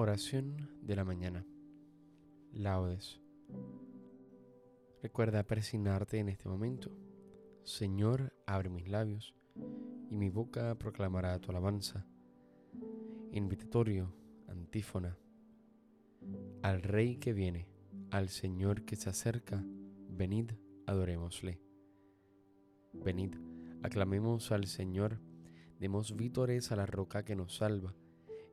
Oración de la mañana. Laudes. Recuerda persignarte en este momento. Señor, abre mis labios y mi boca proclamará tu alabanza. Invitatorio, antífona. Al Rey que viene, al Señor que se acerca, venid, adorémosle. Venid, aclamemos al Señor, demos vítores a la roca que nos salva,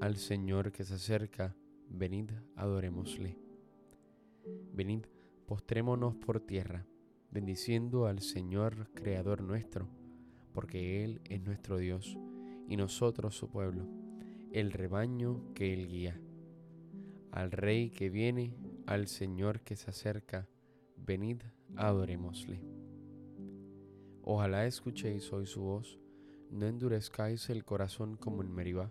al Señor que se acerca, venid, adorémosle. Venid, postrémonos por tierra, bendiciendo al Señor Creador nuestro, porque Él es nuestro Dios y nosotros su pueblo, el rebaño que Él guía. Al Rey que viene, al Señor que se acerca, venid, adorémosle. Ojalá escuchéis hoy su voz, no endurezcáis el corazón como en Meribá,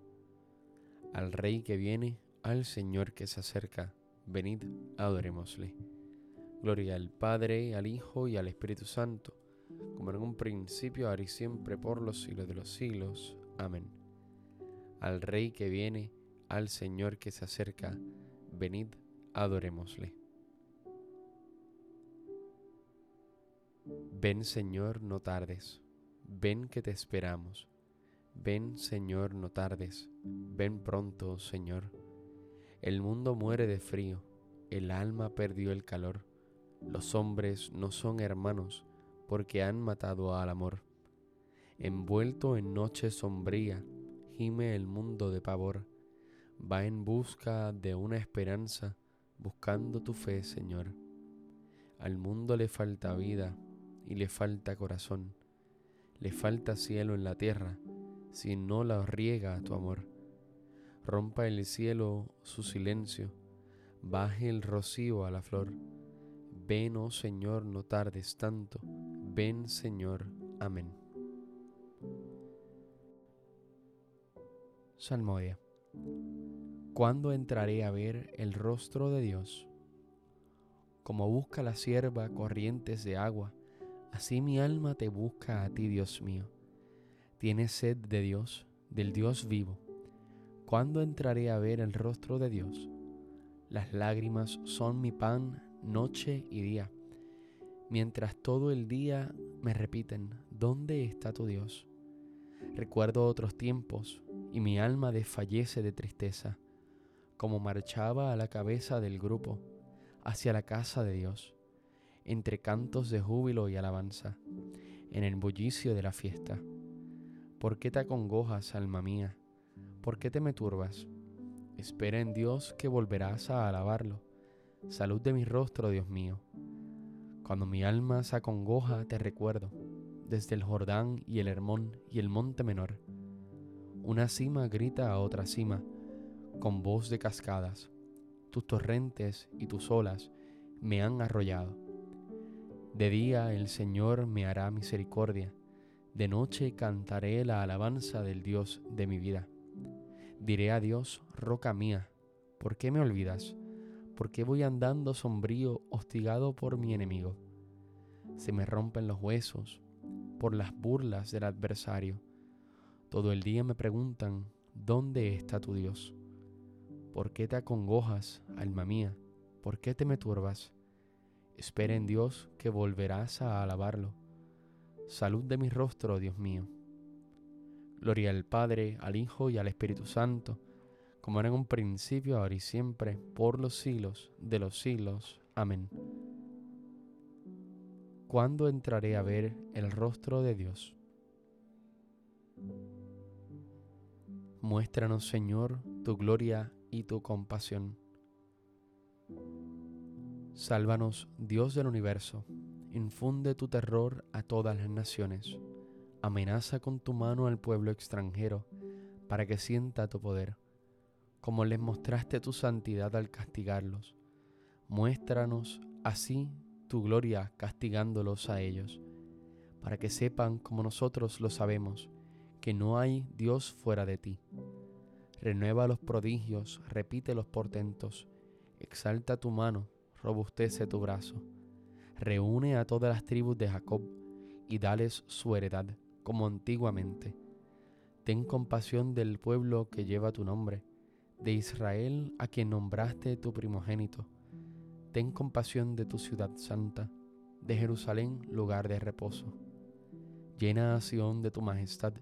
Al Rey que viene, al Señor que se acerca, venid, adorémosle. Gloria al Padre, al Hijo y al Espíritu Santo, como en un principio, ahora y siempre, por los siglos de los siglos. Amén. Al Rey que viene, al Señor que se acerca, venid, adorémosle. Ven Señor, no tardes Ven que te esperamos. Ven, Señor, no tardes. Ven pronto, Señor. El mundo muere de frío, el alma perdió el calor. Los hombres no son hermanos porque han matado al amor. Envuelto en noche sombría, gime el mundo de pavor. Va en busca de una esperanza, buscando tu fe, Señor. Al mundo le falta vida y le falta corazón le falta cielo en la tierra si no la riega tu amor. Rompa el cielo su silencio, baje el rocío a la flor. Ven, oh Señor, no tardes tanto. Ven, Señor. Amén. Salmodia. ¿Cuándo entraré a ver el rostro de Dios? Como busca la sierva corrientes de agua, Así mi alma te busca a ti, Dios mío. Tienes sed de Dios, del Dios vivo. ¿Cuándo entraré a ver el rostro de Dios? Las lágrimas son mi pan noche y día, mientras todo el día me repiten, ¿dónde está tu Dios? Recuerdo otros tiempos y mi alma desfallece de tristeza, como marchaba a la cabeza del grupo hacia la casa de Dios entre cantos de júbilo y alabanza, en el bullicio de la fiesta. ¿Por qué te acongojas, alma mía? ¿Por qué te me turbas? Espera en Dios que volverás a alabarlo. Salud de mi rostro, Dios mío. Cuando mi alma se acongoja, te recuerdo, desde el Jordán y el Hermón y el monte menor. Una cima grita a otra cima, con voz de cascadas. Tus torrentes y tus olas me han arrollado. De día el Señor me hará misericordia, de noche cantaré la alabanza del Dios de mi vida. Diré a Dios, roca mía, ¿por qué me olvidas? ¿Por qué voy andando sombrío, hostigado por mi enemigo? Se me rompen los huesos por las burlas del adversario. Todo el día me preguntan, ¿dónde está tu Dios? ¿Por qué te acongojas, alma mía? ¿Por qué te me turbas? Espera en Dios que volverás a alabarlo. Salud de mi rostro, Dios mío. Gloria al Padre, al Hijo y al Espíritu Santo, como era en un principio, ahora y siempre, por los siglos de los siglos. Amén. ¿Cuándo entraré a ver el rostro de Dios? Muéstranos, Señor, tu gloria y tu compasión. Sálvanos, Dios del universo, infunde tu terror a todas las naciones, amenaza con tu mano al pueblo extranjero, para que sienta tu poder como les mostraste tu santidad al castigarlos. Muéstranos así tu gloria castigándolos a ellos, para que sepan como nosotros lo sabemos, que no hay Dios fuera de ti. Renueva los prodigios, repite los portentos, exalta tu mano, robustece tu brazo. Reúne a todas las tribus de Jacob y dales su heredad, como antiguamente. Ten compasión del pueblo que lleva tu nombre de Israel a quien nombraste tu primogénito. Ten compasión de tu ciudad santa, de Jerusalén lugar de reposo. Llena a de tu majestad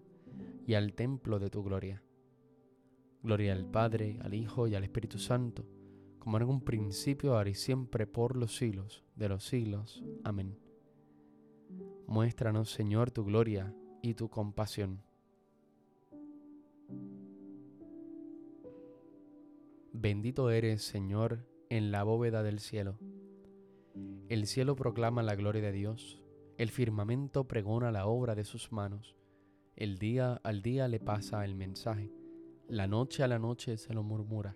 y al templo de tu gloria. Gloria al Padre, al Hijo y al Espíritu Santo, como en un principio, ahora y siempre, por los siglos de los siglos. Amén. Muéstranos, Señor, tu gloria y tu compasión Bendito eres, Señor, en la bóveda del cielo. El cielo proclama la gloria de Dios, el firmamento pregona la obra de sus manos, el día al día le pasa el mensaje, la noche a la noche se lo murmura,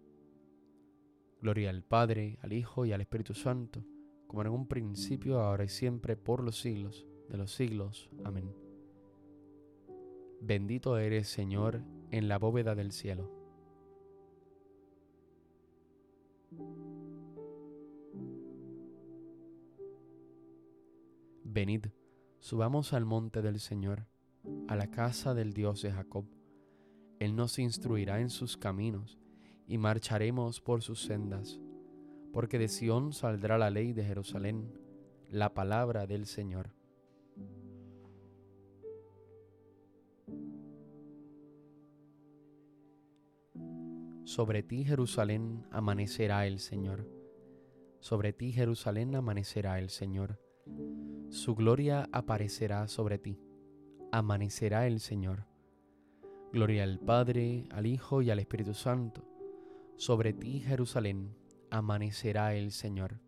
Gloria al Padre, al Hijo y al Espíritu Santo, como en un principio, ahora y siempre, por los siglos de los siglos. Amén. Bendito eres, Señor, en la bóveda del cielo Venid, subamos al monte del Señor, a la casa del Dios de Jacob. Él nos instruirá en sus caminos, y marcharemos por sus sendas, porque de Sión saldrá la ley de Jerusalén, la palabra del Señor. Sobre ti, Jerusalén, amanecerá el Señor. Sobre ti, Jerusalén, amanecerá el Señor. Su gloria aparecerá sobre ti. Amanecerá el Señor. Gloria al Padre, al Hijo y al Espíritu Santo. Sobre ti, Jerusalén, amanecerá el Señor.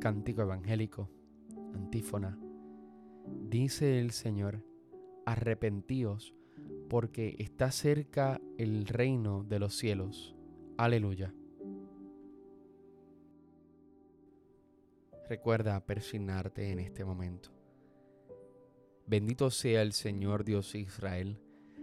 Cántico Evangélico, antífona. Dice el Señor, arrepentíos porque está cerca el reino de los cielos. Aleluya. Recuerda persignarte en este momento. Bendito sea el Señor Dios Israel,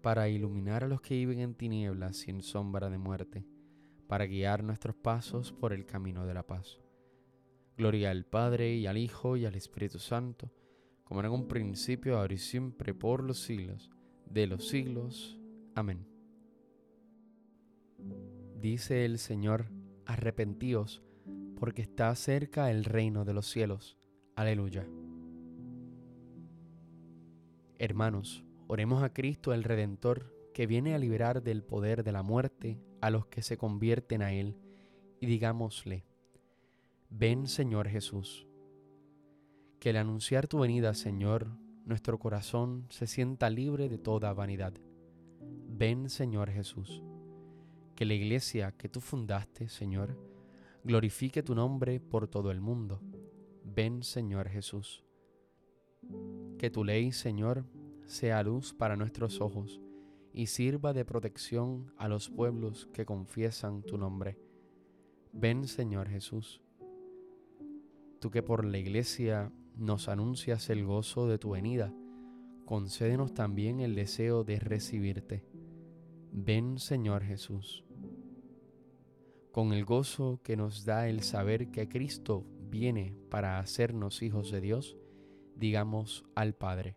para iluminar a los que viven en tinieblas y en sombra de muerte, para guiar nuestros pasos por el camino de la paz. Gloria al Padre y al Hijo y al Espíritu Santo, como en un principio, ahora y siempre, por los siglos de los siglos. Amén. Dice el Señor, arrepentíos, porque está cerca el reino de los cielos. Aleluya. Hermanos, oremos a Cristo el Redentor, que viene a liberar del poder de la muerte a los que se convierten a Él, y digámosle, ven Señor Jesús. Que al anunciar tu venida, Señor, nuestro corazón se sienta libre de toda vanidad. Ven, Señor Jesús. Que la iglesia que tú fundaste, Señor, glorifique tu nombre por todo el mundo. Ven, Señor Jesús. Que tu ley, Señor, sea luz para nuestros ojos y sirva de protección a los pueblos que confiesan tu nombre. Ven, Señor Jesús. Tú que por la iglesia nos anuncias el gozo de tu venida, concédenos también el deseo de recibirte. Ven Señor Jesús. Con el gozo que nos da el saber que Cristo viene para hacernos hijos de Dios, digamos al Padre.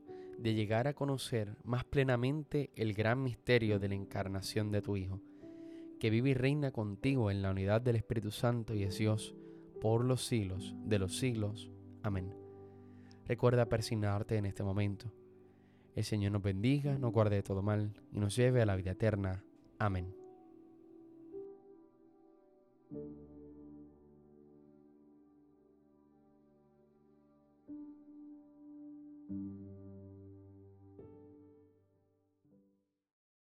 de llegar a conocer más plenamente el gran misterio de la encarnación de tu Hijo, que vive y reina contigo en la unidad del Espíritu Santo y es Dios, por los siglos de los siglos. Amén. Recuerda persignarte en este momento. El Señor nos bendiga, nos guarde de todo mal y nos lleve a la vida eterna. Amén.